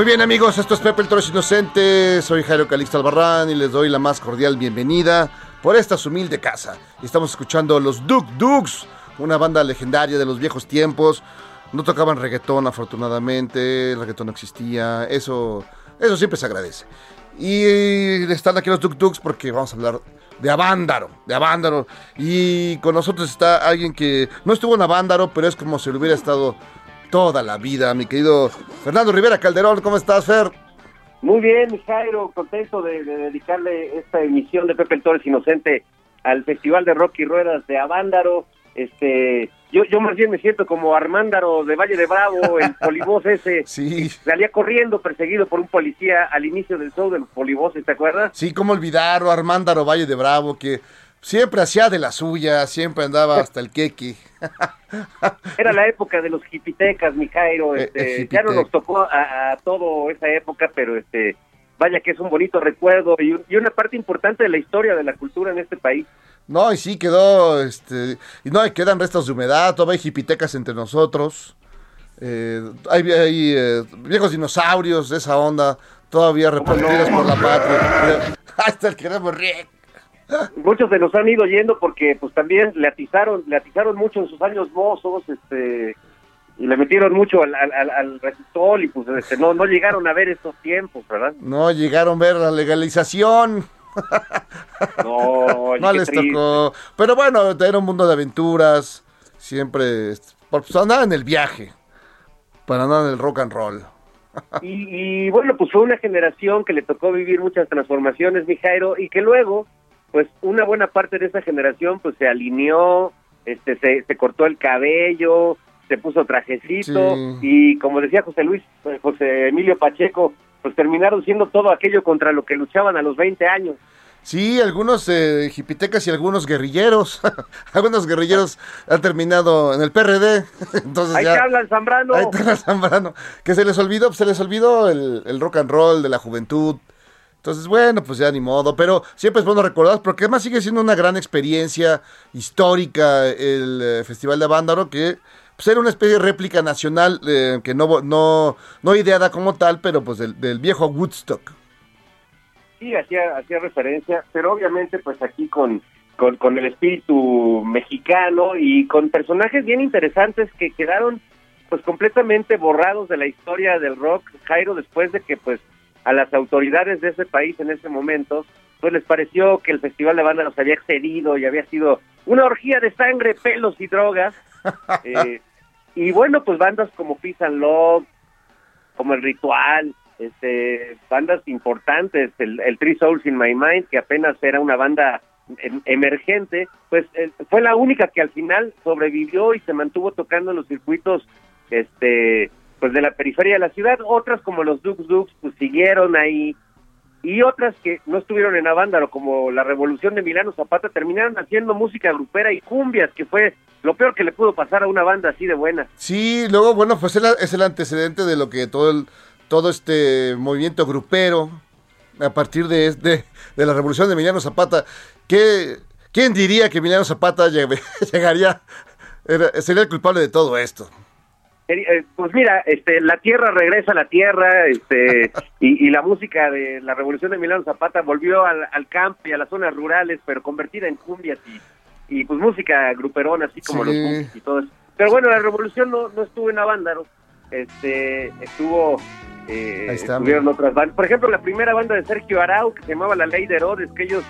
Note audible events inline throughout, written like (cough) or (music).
Muy bien amigos, esto es Pepe el Toro es Inocente, soy Jairo Calixto Albarrán y les doy la más cordial bienvenida por esta humilde casa. Estamos escuchando los Duk Duks, una banda legendaria de los viejos tiempos. No tocaban reggaetón afortunadamente, el reggaetón no existía, eso, eso siempre se agradece. Y están aquí los Duk Duks porque vamos a hablar de Avándaro, de Avándaro. Y con nosotros está alguien que no estuvo en Avándaro, pero es como si lo hubiera estado toda la vida, mi querido Fernando Rivera Calderón. ¿Cómo estás, Fer? Muy bien, Jairo, contento de, de dedicarle esta emisión de Pepe el Torres Inocente al Festival de Rock y Ruedas de Avándaro. Este, yo, yo más bien me siento como Armándaro de Valle de Bravo, el (laughs) polivoz ese. Sí. Salía corriendo perseguido por un policía al inicio del show de los polivoces, ¿te acuerdas? Sí, cómo olvidar a Armándaro Valle de Bravo, que siempre hacía de la suya, siempre andaba hasta el quequi. (laughs) Era la época de los hipitecas, mi Jairo. Eh, Este, eh, ya no nos tocó a, a todo esa época, pero este, vaya que es un bonito recuerdo y, un- y una parte importante de la historia de la cultura en este país. No, y sí quedó, este, y no, y quedan restos de humedad, todavía hay jipitecas entre nosotros. Eh, hay hay, eh, viejos dinosaurios de esa onda, todavía repartidos por la patria. (laughs) Está el queremos Rick. Muchos se nos han ido yendo porque pues también le atizaron, le atizaron mucho en sus años mozos, este y le metieron mucho al, al, al, al resistol y pues este, no, no llegaron a ver estos tiempos, ¿verdad? No llegaron a ver la legalización. (laughs) No, (laughs) no les triste. tocó. Pero bueno, era un mundo de aventuras. Siempre por- pues, andaba en el viaje. Para andar en el rock and roll. (laughs) Y, y, bueno, pues fue una generación que le tocó vivir muchas transformaciones, mi Jairo, y que luego, pues una buena parte de esa generación pues se alineó, este, se, se cortó el cabello, se puso trajecito, Sí. y como decía José Luis, eh, José Emilio Pacheco, pues terminaron siendo todo aquello contra lo que luchaban a los 20 años. Sí, algunos eh, jipitecas y algunos guerrilleros. (laughs) algunos guerrilleros (laughs) han terminado en el PRD. (laughs) Entonces Ahí ya, te hablan, Zambrano. Ahí te habla Zambrano. Que se les olvidó, pues, se les olvidó el, el rock and roll de la juventud. Entonces, bueno, pues ya ni modo. Pero siempre es bueno recordar, porque además sigue siendo una gran experiencia histórica el eh, Festival de Avándaro, que pues, era una especie de réplica nacional, eh, que no, no, no ideada como tal, pero pues del, del viejo Woodstock. Sí, hacía, hacía referencia, pero obviamente pues aquí con, con, con el espíritu mexicano y con personajes bien interesantes que quedaron pues completamente borrados de la historia del rock, Jairo, después de que pues a las autoridades de ese país en ese momento pues les pareció que el Festival de Banda los había excedido y había sido una orgía de sangre, pelos y drogas. (laughs) Eh, y bueno, pues bandas como Peace and Love, como El Ritual, este, bandas importantes, el, el Three Souls in My Mind, que apenas era una banda em- emergente, pues eh, fue la única que al final sobrevivió y se mantuvo tocando en los circuitos este pues de la periferia de la ciudad, otras como los Dukes Dukes pues siguieron ahí y otras que no estuvieron en Avándaro como la Revolución de Milano Zapata terminaron haciendo música grupera y cumbias, que fue lo peor que le pudo pasar a una banda así de buena. Sí, luego, bueno, pues es el, antecedente de lo que todo el, todo este movimiento grupero, a partir de, de, de la revolución de Emiliano Zapata, que, ¿quién diría que Emiliano Zapata (laughs) lleg- llegaría, sería el culpable de todo esto? Eh, eh, Pues mira, este, la tierra regresa a la tierra, este, (laughs) y, y la música de la revolución de Milano Zapata volvió al, al campo y a las zonas rurales, pero convertida en cumbias y, y pues música gruperona, así como Sí. los y todo eso. Pero bueno, la revolución no, no estuvo en Avándaro, este, estuvo, eh, está, estuvieron otras bandas. Por ejemplo, la primera banda de Sergio Arau, que se llamaba La Ley de Herodes, que ellos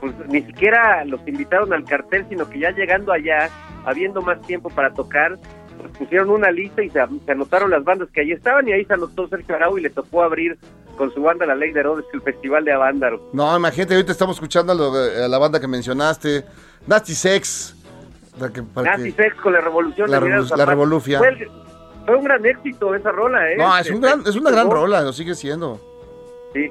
pues ni siquiera los invitaron al cartel, sino que ya llegando allá, habiendo más tiempo para tocar, pues pusieron una lista y se, se anotaron las bandas que ahí estaban y ahí se anotó Sergio Arau y le tocó abrir con su banda La Ley de Herodes el Festival de Avándaro. No, imagínate, ahorita estamos escuchando a, lo- a la banda que mencionaste, Nasty Sex. para que- para Nazi que- Sex con la revolución La revolu- revolufia. Fue, el- fue un gran éxito esa rola, ¿eh? No, es, un gran, es una gran rola, lo sigue siendo. Sí.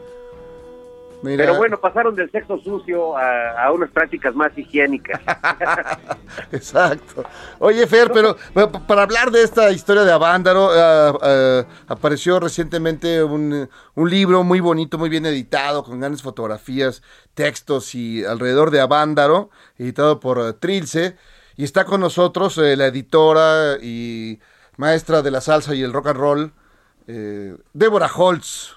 Mira, Pero bueno, pasaron del sexo sucio a, a unas prácticas más higiénicas. (laughs) Exacto. Oye, Fer, pero pero pa- para hablar de esta historia de Avándaro, ah, ah, apareció recientemente un, un libro muy bonito, muy bien editado, con grandes fotografías, textos y alrededor de Avándaro, editado por eh, Trilce. Y está con nosotros eh, la editora y maestra de la salsa y el rock and roll, eh, Débora Holtz.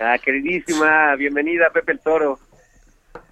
Ah, queridísima, bienvenida Pepe el Toro.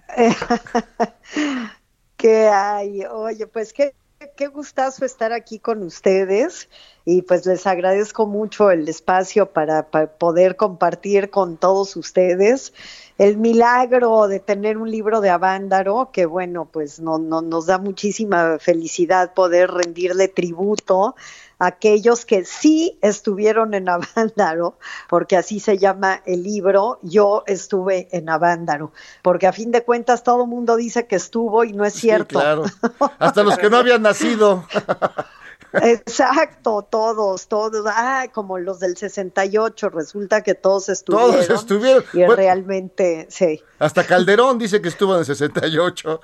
(laughs) ¿Qué hay? Oye, pues qué, qué gustazo estar aquí con ustedes y pues les agradezco mucho el espacio para, para poder compartir con todos ustedes el milagro de tener un libro de Avándaro, que bueno, pues no, no, nos da muchísima felicidad poder rendirle tributo aquellos que sí estuvieron en Avándaro, porque así se llama el libro, yo estuve en Avándaro, porque a fin de cuentas todo el mundo dice que estuvo y no es Sí, cierto. claro. (laughs) Hasta los que no habían nacido. (laughs) Exacto, todos, todos, ah, como los del 68, resulta que todos estuvieron. Todos estuvieron. Y Bueno, realmente, sí, hasta Calderón dice que estuvo en el 68.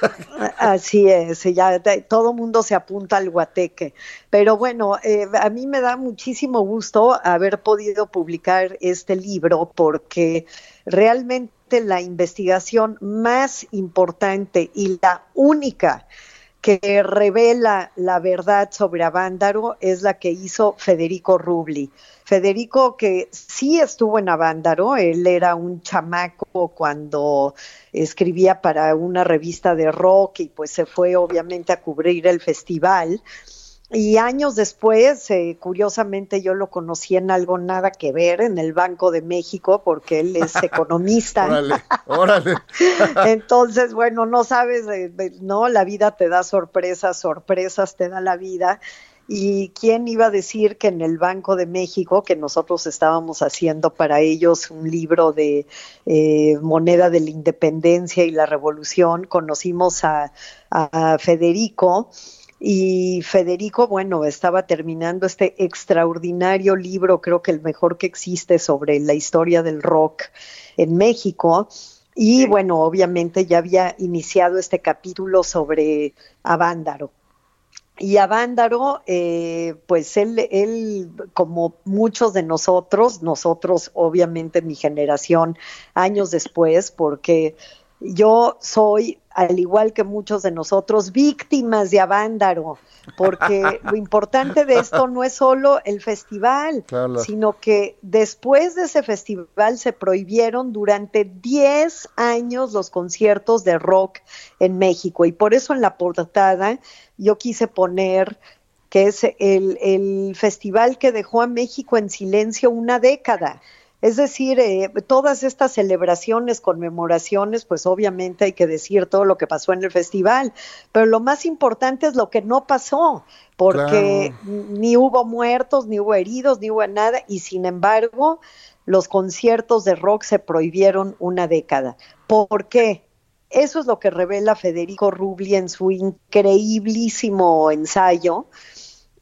(laughs) así es, ya todo mundo se apunta al guateque. Pero bueno, eh, a mí me da muchísimo gusto haber podido publicar este libro porque realmente la investigación más importante y la única que revela la verdad sobre Avándaro es la que hizo Federico Rubli. Federico que sí estuvo en Avándaro, él era un chamaco cuando escribía para una revista de rock y pues se fue obviamente a cubrir el festival. Y años después, eh, curiosamente, yo lo conocí en algo nada que ver, en el Banco de México, porque él es (laughs) economista. Órale, órale. (laughs) Entonces, bueno, no sabes, eh, no, la vida te da sorpresas, sorpresas te da la vida. ¿Y quién iba a decir que en el Banco de México, que nosotros estábamos haciendo para ellos un libro de eh, moneda de la independencia y la revolución, conocimos a, a Federico? Y Federico, bueno, estaba terminando este extraordinario libro, creo que el mejor que existe sobre la historia del rock en México. Y bueno, obviamente ya había iniciado este capítulo sobre Avándaro. Y Avándaro, eh, pues él, él, como muchos de nosotros, nosotros obviamente mi generación años después, porque yo soy, al igual que muchos de nosotros, víctimas de Avándaro, porque (laughs) lo importante de esto no es solo el festival, Claro. sino que después de ese festival se prohibieron durante 10 años los conciertos de rock en México. Y por eso en la portada yo quise poner que es el, el festival que dejó a México en silencio una década Es decir, eh, todas estas celebraciones, conmemoraciones, pues obviamente hay que decir todo lo que pasó en el festival, pero lo más importante es lo que no pasó, porque ni hubo muertos, ni hubo heridos, ni hubo nada, y sin embargo, los conciertos de rock se prohibieron una década. ¿Por qué? Eso es lo que revela Federico Rubli en su increíblísimo ensayo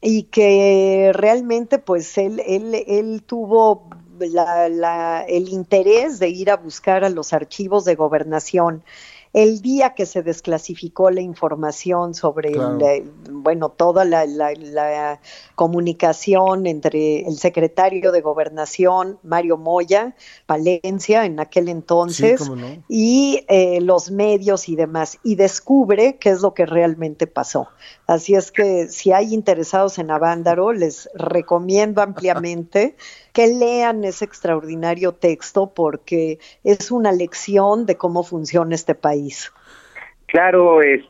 y que realmente pues él, él, él tuvo la, la, el interés de ir a buscar a los archivos de gobernación el día que se desclasificó la información sobre, Claro. el, bueno, toda la, la- la comunicación entre el secretario de Gobernación, Mario Moya, Palencia, en aquel entonces, Sí, cómo no. y eh, los medios y demás, y descubre qué es lo que realmente pasó. Así es que si hay interesados en Avándaro, les recomiendo ampliamente (laughs) que lean ese extraordinario texto porque es una lección de cómo funciona este país. Claro, es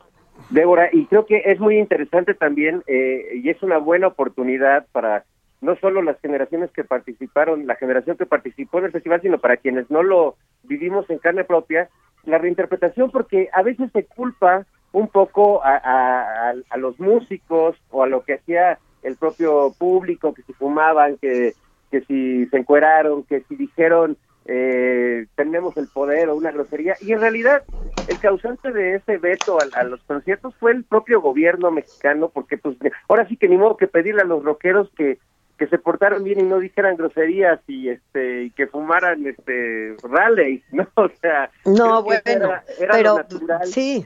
Débora, y creo que es muy interesante también eh, y es una buena oportunidad para no solo las generaciones que participaron, la generación que participó en el festival, sino para quienes no lo vivimos en carne propia, la reinterpretación, porque a veces se culpa un poco a, a- a- los músicos o a lo que hacía el propio público, que si fumaban, que, que si se encueraron, que si dijeron eh, tenemos el poder o una grosería, y en realidad el causante de ese veto a, a los conciertos fue el propio gobierno mexicano, porque pues ahora sí que ni modo que pedirle a los rockeros que que se portaran bien y no dijeran groserías y este y que fumaran este raleigh, (laughs) ¿no? O sea, No, bueno, era- era pero natural. sí.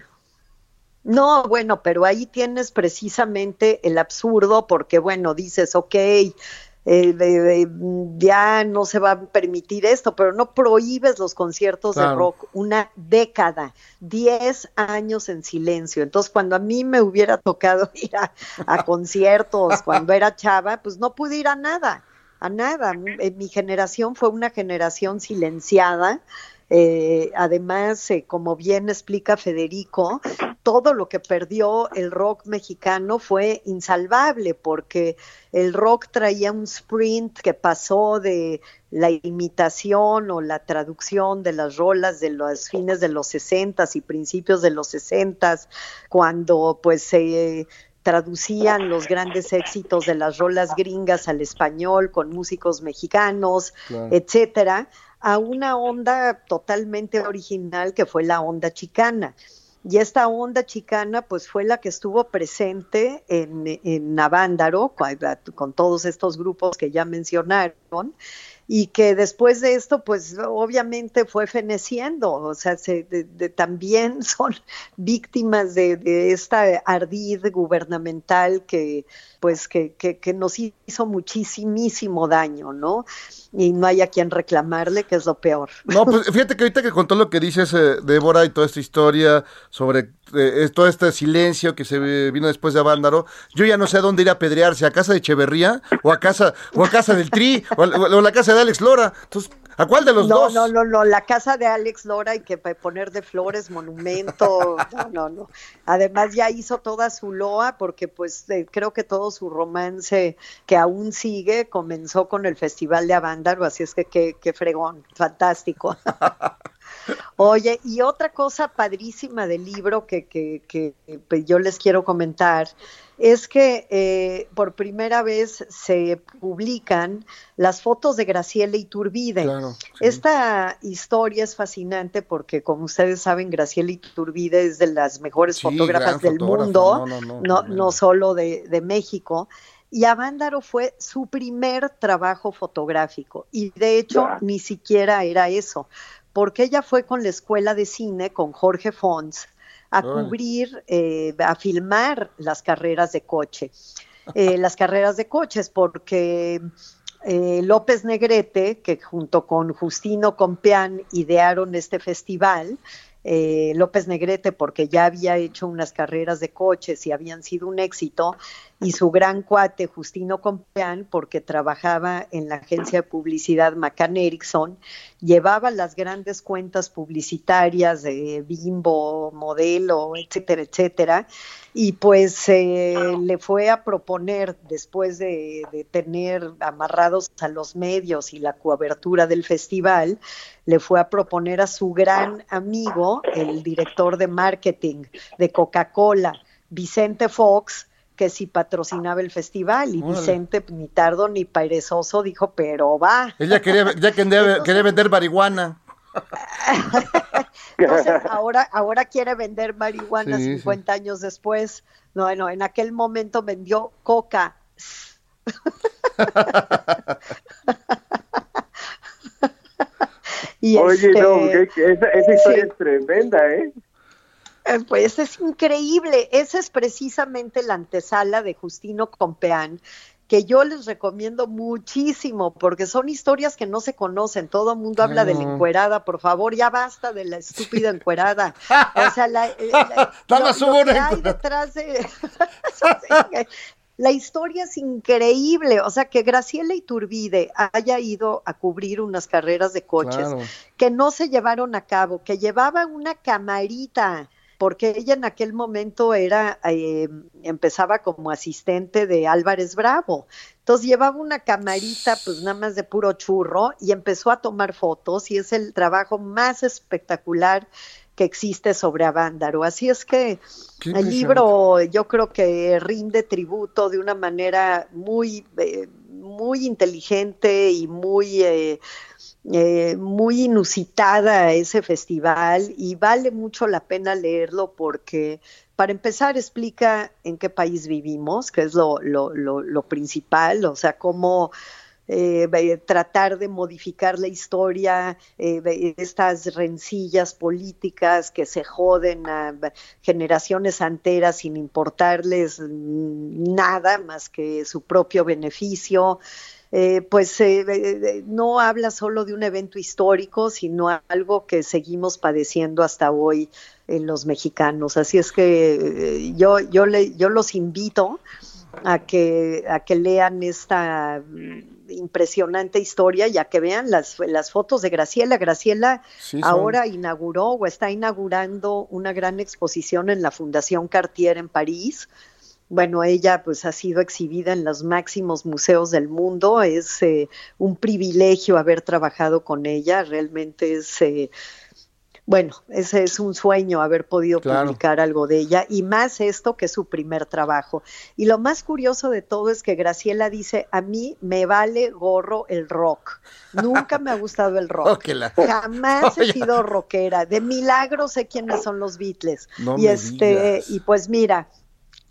No, bueno, pero ahí tienes precisamente el absurdo porque, bueno, dices, ok, eh, ya no se va a permitir esto, pero no prohíbes los conciertos de rock una década, 10 años en silencio. Entonces, cuando a mí me hubiera tocado (laughs) ir a, a conciertos cuando era chava, pues no pude ir a nada, a nada. Mi generación fue una generación silenciada. Eh, además, eh, como bien explica Federico, todo lo que perdió el rock mexicano fue insalvable porque el rock traía un sprint que pasó de la imitación o la traducción de las rolas de los fines de los 60 y principios de los 60 cuando pues se traducían los grandes éxitos de las rolas gringas al español con músicos mexicanos, Claro. etcétera, a una onda totalmente original que fue la onda chicana. Y esta onda chicana, pues fue la que estuvo presente en, en Avándaro, con, todos estos grupos que ya mencionaron, y que después de esto, pues obviamente fue feneciendo, o sea, se, de, también (laughs) son víctimas de, de, esta ardid gubernamental que, pues, que, que, que nos hizo muchísimo daño, ¿no? Y no hay a quien reclamarle, que es lo peor. No, pues (laughs) fíjate que ahorita que contó lo que dices, eh, Débora, y toda esta historia sobre eh, todo este silencio que se vino después de Avándaro, yo ya no sé a dónde ir a pedrearse, a casa de Echeverría o a casa, o a casa del Tri, o a, o a la casa de Alex Lora. Entonces, ¿a cuál de los no, dos? No, no, no, la casa de Alex Lora hay que poner de flores, monumento, (laughs) no, no, no. Además ya hizo toda su loa porque pues eh, creo que todo su romance que aún sigue comenzó con el Festival de Avándaro, así es que qué, qué fregón, fantástico. (laughs) Oye, y otra cosa padrísima del libro que, que, que, que yo les quiero comentar es que eh, por primera vez se publican las fotos de Graciela Iturbide. Claro, sí. Esta historia es fascinante porque, como ustedes saben, Graciela Iturbide es de las mejores Sí, fotógrafas del fotógrafa. mundo, No, no, no, no, tremendo. no solo de, de México. Y Avándaro fue su primer trabajo fotográfico. Y de hecho, ni siquiera era eso, porque ella fue con la escuela de cine, con Jorge Fons, a cubrir, eh, a filmar las carreras de coche. Eh, (laughs) las carreras de coches, porque eh, López Negrete, que junto con Justino Compeán idearon este festival, López Negrete porque ya había hecho unas carreras de coches y habían sido un éxito, y su gran cuate Justino Compeán, porque trabajaba en la agencia de publicidad McCann Erickson, llevaba las grandes cuentas publicitarias de Bimbo, Modelo, etcétera, etcétera, y pues eh, le fue a proponer, después de, de, tener amarrados a los medios y la cobertura del festival, le fue a proponer a su gran amigo, el director de marketing de Coca-Cola, Vicente Fox, que si patrocinaba el festival y Órale. Vicente ni tardo ni perezoso dijo, pero va. Ella quería, ya quería, quería vender marihuana. (laughs) Entonces, ahora, ahora quiere vender marihuana sí, 50 sí. años después. No, no, en aquel momento vendió coca. (laughs) y Oye, este, no, esa, esa historia sí. es tremenda, ¿eh? Pues es increíble. Esa es precisamente la antesala de Justino Compeán, que yo les recomiendo muchísimo, porque son historias que no se conocen. Todo el mundo habla de la encuerada, por favor, ya basta de la estúpida encuerada. O sea, la, la, (laughs) lo, lo que hay detrás de... (laughs) La historia es increíble, o sea, que Graciela Iturbide haya ido a cubrir unas carreras de coches claro. que no se llevaron a cabo, que llevaba una camarita, porque ella en aquel momento era, eh, empezaba como asistente de Álvarez Bravo. Entonces llevaba una camarita, pues nada más de puro churro, y empezó a tomar fotos, y es el trabajo más espectacular que existe sobre Avándaro. Así es que el libro yo creo que rinde tributo de una manera muy, eh, muy inteligente y muy... Eh, eh, muy inusitada ese festival y vale mucho la pena leerlo porque para empezar explica en qué país vivimos, que es lo, lo, lo principal, o sea, cómo eh, tratar de modificar la historia, eh, estas rencillas políticas que se joden a generaciones enteras sin importarles nada más que su propio beneficio eh, pues eh, no habla solo de un evento histórico, sino algo que seguimos padeciendo hasta hoy en los mexicanos. Así es que eh, yo, yo, le, yo los invito a que, a que lean esta impresionante historia y a que vean las, las fotos de Graciela. Graciela sí, ahora inauguró o está inaugurando una gran exposición en la Fundación Cartier en París. Bueno, ella pues ha sido exhibida en los máximos museos del mundo, es eh, un privilegio haber trabajado con ella, realmente es, eh, bueno, ese es un sueño haber podido claro. publicar algo de ella y más esto que es su primer trabajo. Y lo más curioso de todo es que Graciela dice, a mí me vale gorro el rock, nunca me ha gustado el (laughs) rock, jamás he (laughs) sido rockera, de milagro sé quiénes son los Beatles. No y este, digas. y pues mira,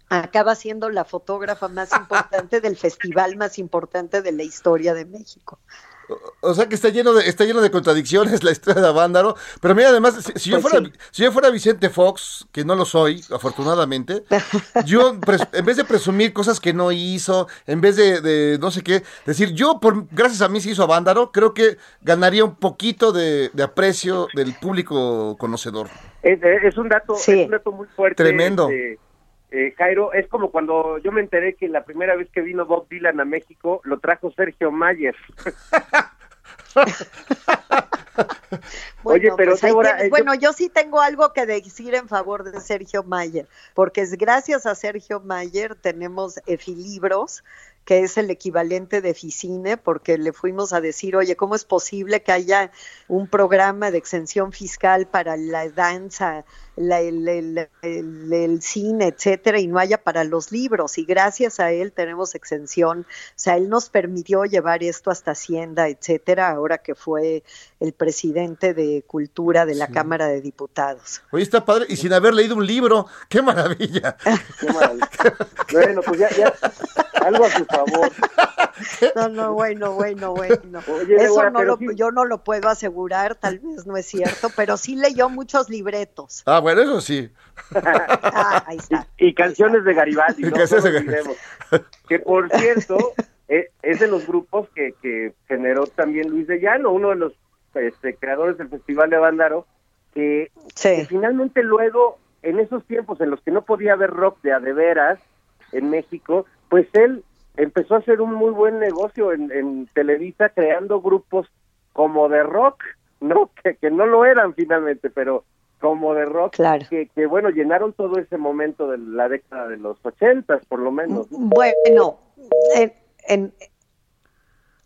acaba siendo la fotógrafa más (laughs) importante del festival más importante de la historia de México. O sea que está lleno de está lleno de contradicciones la historia de Avándaro, pero mira además si, si yo Pues fuera sí. si yo fuera Vicente Fox, que no lo soy, afortunadamente, (laughs) yo en vez de presumir cosas que no hizo, en vez de, de no sé qué, decir yo por gracias a mí se hizo Avándaro, creo que ganaría un poquito de, de aprecio del público conocedor. Es, es un dato, Sí. es un dato muy fuerte. Tremendo. este, eh, Jairo, es como cuando yo me enteré que la primera vez que vino Bob Dylan a México lo trajo Sergio Mayer. (laughs) Oye, pero pues Débora, eh, yo- bueno, yo sí tengo algo que decir en favor de Sergio Mayer, porque es gracias a Sergio Mayer tenemos Efilibros, que es el equivalente de Ficine, porque le fuimos a decir, oye, ¿cómo es posible que haya un programa de exención fiscal para la danza, la- el, el- el- el cine, etcétera, y no haya para los libros? Y gracias a él tenemos exención, o sea, él nos permitió llevar esto hasta Hacienda, etcétera, ahora que fue el presidente de Cultura de la Cámara de Diputados. Oye, está padre, y sin haber leído un libro, qué maravilla. Qué maravilla. bueno, pues ya, ya, algo a su favor. (laughs) No, no, bueno, bueno, bueno. Oye, Eso Débora, no lo, sí- yo no lo puedo asegurar, tal vez no es cierto, pero sí leyó muchos libretos. Ah, bueno, eso sí. Ah, ahí está. (laughs) y canciones de Garibaldi, Y ¿no? Que por cierto, eh, es de los grupos que, que generó también Luis de Llano, uno de los este, creadores del Festival de Avándaro, que, que finalmente luego, en esos tiempos en los que no podía haber rock de a de veras en México, pues él empezó a hacer un muy buen negocio en, en Televisa creando grupos como de rock, (laughs) ¿no? Que, que no lo eran finalmente, pero como de rock, Claro. que, que bueno, llenaron todo ese momento de la década de los ochentas, por lo menos. ¿no? Bueno, en, en-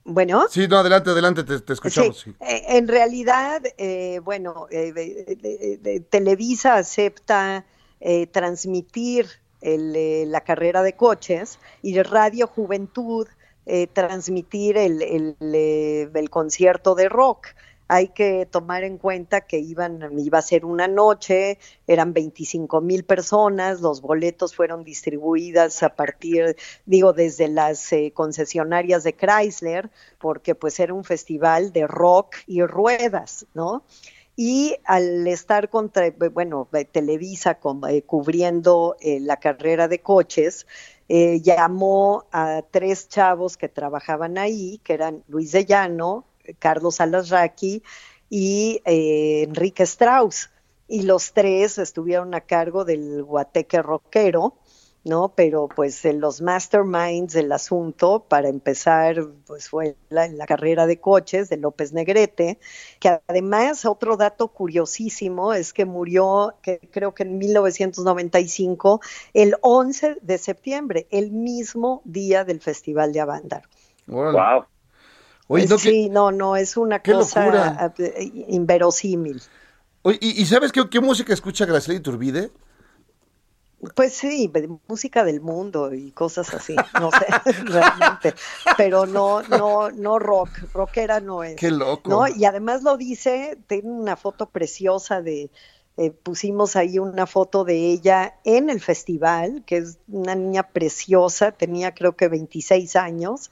bueno. Sí, no, adelante, adelante, te, te escuchamos. Sí, sí. eh, en realidad, eh, bueno, eh, de- de- de- Televisa acepta eh, transmitir el, eh, la carrera de coches y Radio Juventud eh, transmitir el, el, eh, el concierto de rock. Hay que tomar en cuenta que iban, iba a ser una noche, eran 25 mil personas, los boletos fueron distribuidas a partir, digo, desde las eh, concesionarias de Chrysler, porque pues era un festival de rock y ruedas, ¿no? Y al estar contra, bueno, eh, Televisa eh, cubriendo eh, la carrera de coches, eh, llamó a tres chavos que trabajaban ahí, que eran Luis de Llano, Carlos Alasraqui y eh, Enrique Strauss. Y los tres estuvieron a cargo del guateque rockero, ¿no? Pero pues en los masterminds del asunto, para empezar, pues fue la, la carrera de coches de López Negrete, que además otro dato curiosísimo es que murió, que creo que en 1995, el 11 de septiembre, el mismo día del Festival de Avándaro. Wow. Oye, no, que- sí, no, no, es una qué cosa locura. eh, inverosímil. oye, ¿y, y sabes qué, qué música escucha Graciela Iturbide? Pues sí, música del mundo y cosas así, no sé, (laughs) realmente, pero no, no, no rock, rockera no es. Qué loco. ¿no? Y además lo dice, tiene una foto preciosa de, eh, pusimos ahí una foto de ella en el festival, que es una niña preciosa, tenía creo que 26 años,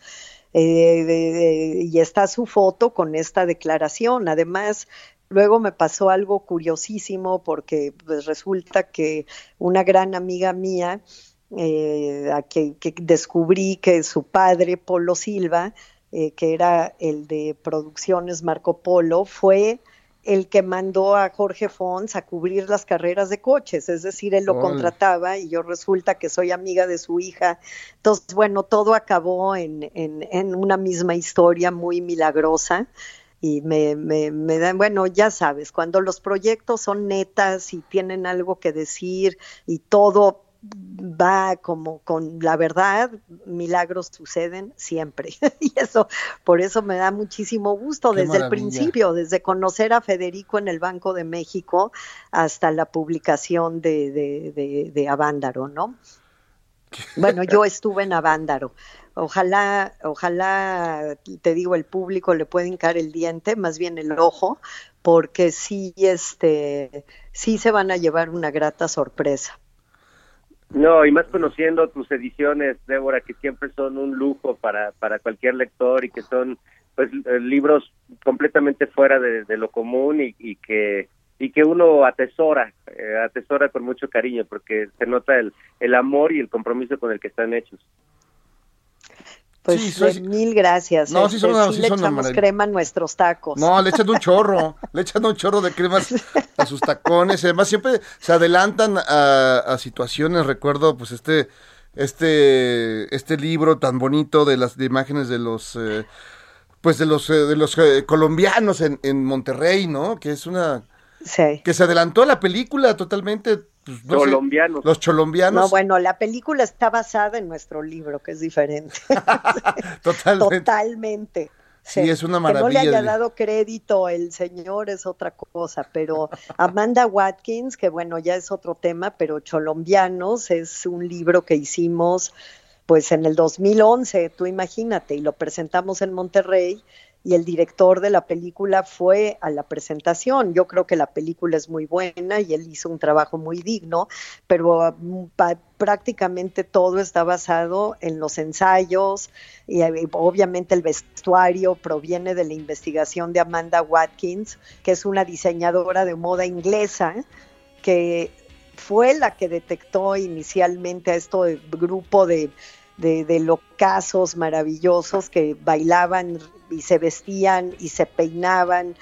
eh, de- de- y está su foto con esta declaración. Además, luego me pasó algo curiosísimo porque pues, resulta que una gran amiga mía, eh, a que, que descubrí que su padre, Polo Silva, eh, que era el de Producciones Marco Polo, fue el que mandó a Jorge Fons a cubrir las carreras de coches, es decir, él lo contrataba y yo resulta que soy amiga de su hija. Entonces, bueno, todo acabó en, en, en una misma historia muy milagrosa y me, me, me dan, bueno, ya sabes, cuando los proyectos son netas y tienen algo que decir y todo va como con la verdad, milagros suceden siempre. (laughs) y eso, por eso me da muchísimo gusto Qué desde el principio, desde conocer a Federico en el Banco de México hasta la publicación de, de, de, de Avándaro, ¿no? Bueno, yo estuve en Avándaro. Ojalá, ojalá, te digo, el público le puede hincar el diente, más bien el ojo, porque sí, este, sí se van a llevar una grata sorpresa. No, y más conociendo tus ediciones, Débora, que siempre son un lujo para, para cualquier lector y que son pues eh, libros completamente fuera de, lo común y que y que uno atesora, eh, atesora con mucho cariño porque se nota el, el amor y el compromiso con el que están hechos. Pues Sí, soy- eh, mil gracias. No, sí son una- sí le son una echamos crema a nuestros tacos. No, le echan un chorro, le echan un chorro de cremas a sus tacones. Además, siempre se adelantan a, a situaciones. Recuerdo, pues, este, este, este libro tan bonito de las de imágenes de los, eh, pues, de los, eh, de los eh, colombianos en, en Monterrey, ¿no? Que es una, Sí. que se adelantó a la película totalmente. pues, no sé, Colombianos. los cholombianos. No, bueno, la película está basada en nuestro libro, que es diferente. (laughs) totalmente. Totalmente. Sí, es una Que no le maravilla haya dado crédito el señor es otra cosa, pero Amanda Watkins, que bueno, ya es otro tema, pero Cholombianos es un libro que hicimos pues en el 2011, tú imagínate, y lo presentamos en Monterrey y el director de la película fue a la presentación. Yo creo que la película es muy buena y él hizo un trabajo muy digno, pero mm, prácticamente todo está basado en los ensayos y eh, obviamente el vestuario proviene de la investigación de Amanda Watkins, que es una diseñadora de moda inglesa que fue la que detectó inicialmente a este grupo de, de, de locazos maravillosos que bailaban y se vestían y se peinaban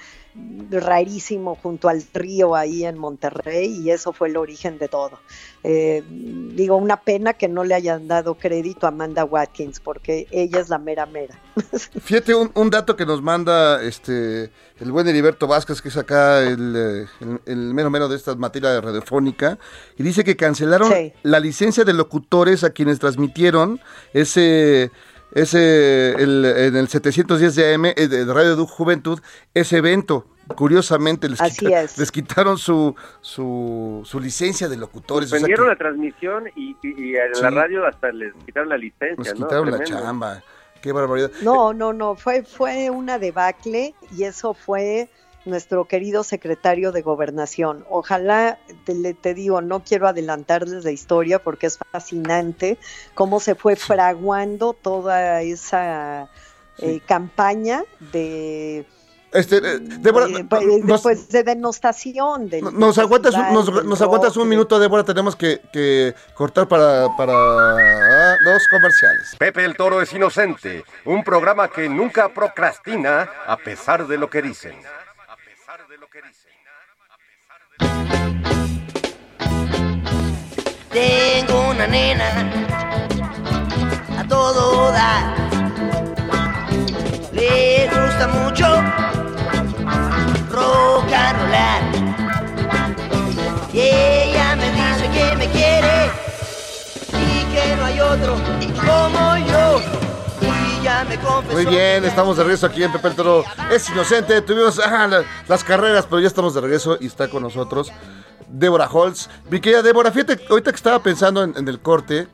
rarísimo junto al río ahí en Monterrey y eso fue el origen de todo. Eh, digo, una pena que no le hayan dado crédito a Amanda Watkins porque ella es la mera mera. (laughs) Fíjate un, un dato que nos manda este el buen Heriberto Vázquez, que es acá el, eh, el, el mero mero de esta materia radiofónica, y dice que cancelaron Sí. la licencia de locutores a quienes transmitieron ese ese el, en el 710 de AM eh, de Radio Duc Juventud ese evento. Curiosamente les, quita- es. les quitaron su, su, su licencia de locutores. o sea Suspendieron que la transmisión y, y- y en Sí. la radio hasta les quitaron la licencia, les ¿no? quitaron la Tremendo. chamba. Qué barbaridad. No, no, no, fue, fue una debacle y eso fue nuestro querido secretario de gobernación. Ojalá, te, le- te digo, no quiero adelantarles la historia porque es fascinante cómo se fue fraguando toda esa eh, campaña de, Este, eh, Débora, eh, pues, nos- pues, de denostación. del Nos aguantas, un- nos, del nos aguantas un de- minuto, Débora. Tenemos que, que cortar para, para ah, dos comerciales. Pepe el Toro es inocente, un programa que nunca procrastina a pesar de lo que dicen. Tengo una nena a todo dar. Le gusta mucho rock and rollar. Y ella me dice que me quiere y que no hay otro como yo. Muy bien, estamos de regreso aquí en Pepe el Toro. Es inocente. Tuvimos ah, la- las carreras, pero ya estamos de regreso y está con nosotros Débora Holtz. Mi querida Débora, fíjate, ahorita que estaba pensando en, en el corte,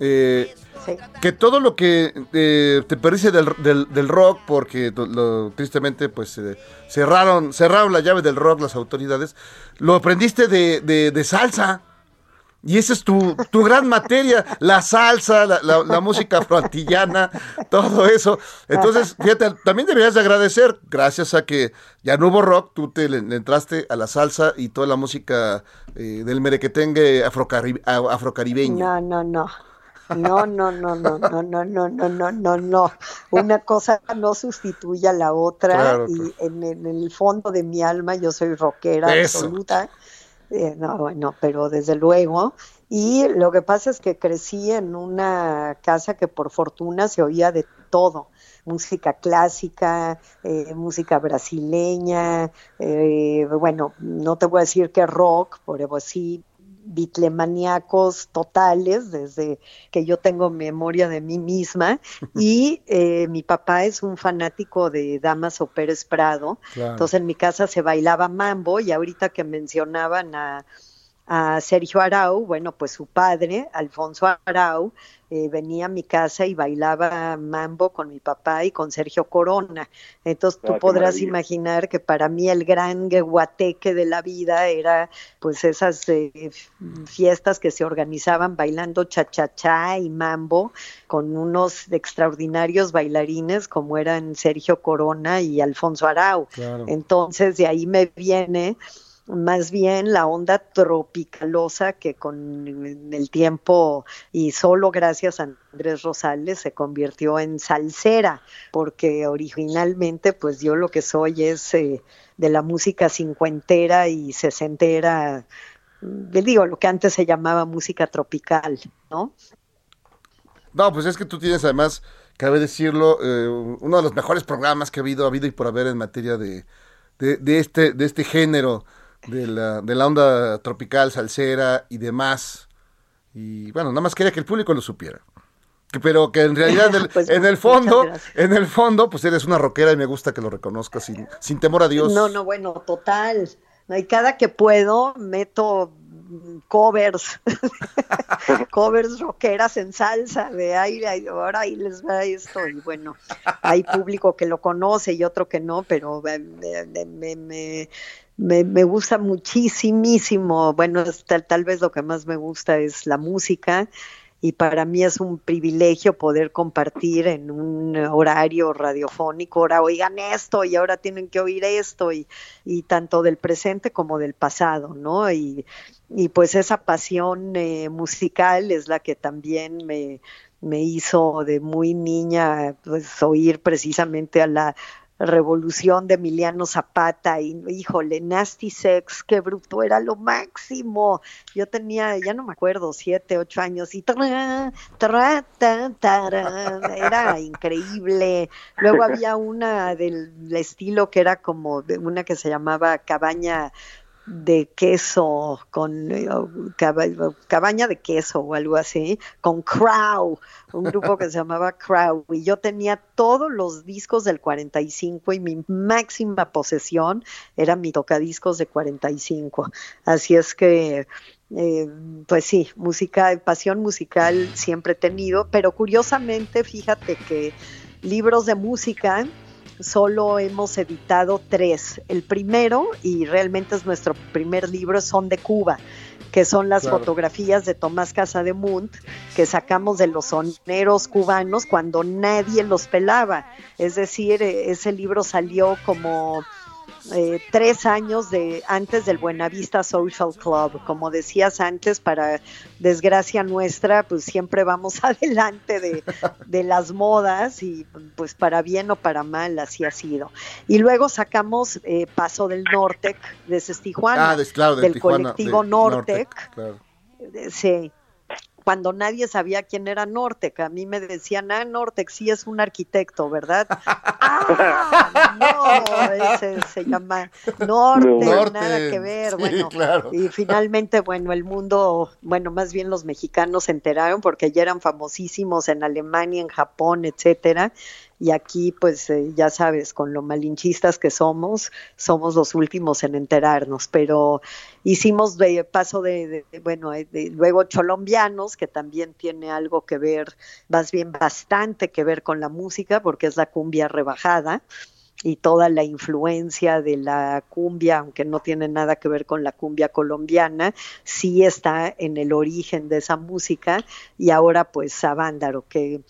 eh, Sí. que todo lo que eh, te perdiste del, del- del rock, porque lo- tristemente pues eh, cerraron, cerraron la llave del rock las autoridades, lo aprendiste de, de- de salsa. Y esa es tu, tu gran materia, la salsa, la, la- la música afroantillana, todo eso. Entonces, fíjate, también deberías de agradecer, gracias a que ya no hubo rock, tú te le, le entraste a la salsa y toda la música eh, del merequetengue afrocari- a- afrocaribeño. No, no, no. No, no, no, no, no, no, no, no, no, no, no. Una cosa no sustituye a la otra Claro, y claro. en, en el fondo de mi alma yo soy rockera Eso. absoluta. Eh, no, bueno, pero desde luego. Y lo que pasa es que crecí en una casa que por fortuna se oía de todo. Música clásica, eh, música brasileña, eh, bueno, no te voy a decir que rock, pero sí bitlemaníacos totales desde que yo tengo memoria de mí misma (laughs) y eh, mi papá es un fanático de Damaso Pérez Prado, Claro. entonces en mi casa se bailaba mambo y ahorita que mencionaban a, a Sergio Arau, bueno, pues su padre, Alfonso Arau, eh, venía a mi casa y bailaba mambo con mi papá y con Sergio Corona. Entonces tú Ah, qué podrás maravilla. imaginar que para mí el gran guateque de la vida era pues esas eh, fiestas que se organizaban bailando cha-cha-cha y mambo con unos extraordinarios bailarines como eran Sergio Corona y Alfonso Arau. Claro. Entonces de ahí me viene más bien la onda tropicalosa que con el tiempo y solo gracias a Andrés Rosales se convirtió en salsera, porque originalmente pues yo lo que soy es eh, de la música cincuentera y sesentera, mm, le digo lo que antes se llamaba música tropical, ¿no? No, pues es que tú tienes además, cabe decirlo, eh, uno de los mejores programas que ha habido, ha habido y por haber en materia de, de este, de este género, de la, de la onda tropical, salsera y demás. Y bueno, nada más quería que el público lo supiera. Que- pero que en realidad (laughs) en el, Pues, en el fondo, en el fondo, pues eres una rockera y me gusta que lo reconozcas sin, sin temor a Dios. No, no, bueno, total. Y cada que puedo meto covers, (laughs) covers rockeras en salsa de ay, ahora ahí les va esto, y bueno, hay público que lo conoce y otro que no, pero eh, me, me, me, me, me gusta muchísimo, bueno, tal, tal vez lo que más me gusta es la música, y para mí es un privilegio poder compartir en un horario radiofónico, ahora oigan esto y ahora tienen que oír esto y, y tanto del presente como del pasado, ¿no? Y, y pues esa pasión eh, musical es la que también me, me hizo de muy niña pues oír precisamente a la Revolución de Emiliano Zapata y híjole, Nasty Sex, qué bruto, era lo máximo. Yo tenía, ya no me acuerdo, siete, ocho años y era increíble. Luego había una del estilo que era como de una que se llamaba Cabaña de queso con eh, caba- cabaña de queso o algo así con Crow un grupo que se llamaba Crow. Y yo tenía todos los discos del 45 y mi máxima posesión era mi tocadiscos de 45 así es que eh, pues sí, música, pasión musical siempre he tenido, pero curiosamente, fíjate que libros de música solo hemos editado tres. El primero, y realmente es nuestro primer libro, son de Cuba que son las Claro. fotografías de Tomás Casademunt que sacamos de los soneros cubanos cuando nadie los pelaba. Es decir, eh, ese libro salió como eh, tres años de antes del Buenavista Social Club. Como decías antes, para desgracia nuestra, pues siempre vamos (laughs) adelante de, de las modas y pues para bien o para mal así ha sido. Y luego sacamos eh, Paso del Nortec Tijuana, Ah, claro, de del Tijuana, colectivo de Nortec. claro. Sí. Cuando nadie sabía quién era Nortec, a mí me decían, ah, Nortec sí es un arquitecto, ¿verdad? (laughs) ah, no, ese se llama Nortec, Nortec, nada que ver. sí, bueno, claro. y finalmente, bueno, el mundo, bueno, más bien los mexicanos se enteraron porque ya eran famosísimos en Alemania, en Japón, etcétera. Y aquí, pues, eh, ya sabes, con lo malinchistas que somos, somos los últimos en enterarnos. Pero hicimos de paso de, de- bueno, eh, luego Cholombianos, que también tiene algo que ver, más bien bastante que ver con la música, porque es la cumbia rebajada y toda la influencia de la cumbia, aunque no tiene nada que ver con la cumbia colombiana, sí está en el origen de esa música y ahora pues Savándaro, que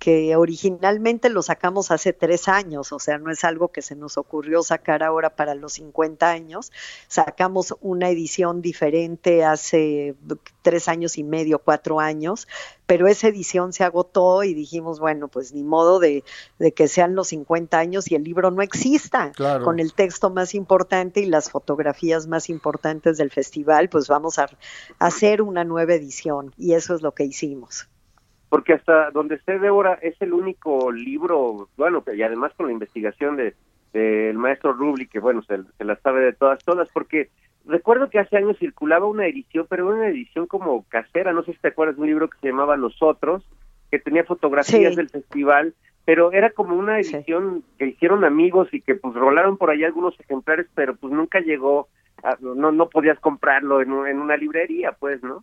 que originalmente lo sacamos hace tres años, o sea, no es algo que se nos ocurrió sacar ahora para los 50 años. Sacamos una edición diferente hace tres años y medio, cuatro años, pero esa edición se agotó y dijimos, bueno, pues ni modo de, de que sean los 50 años y el libro no exista. Claro. Con el texto más importante y las fotografías más importantes del festival, pues vamos a, a hacer una nueva edición y eso es lo que hicimos. Porque hasta donde sé Débora es el único libro, bueno, y además con la investigación de del maestro Rubli, que bueno, se, se la sabe de todas, todas, porque recuerdo que hace años circulaba una edición, pero una edición como casera, no sé si te acuerdas de un libro que se llamaba Nosotros, que tenía fotografías Sí. del festival, pero era como una edición que hicieron amigos y que pues rolaron por ahí algunos ejemplares, pero pues nunca llegó, a- no no podías comprarlo en, en una librería, pues, ¿no?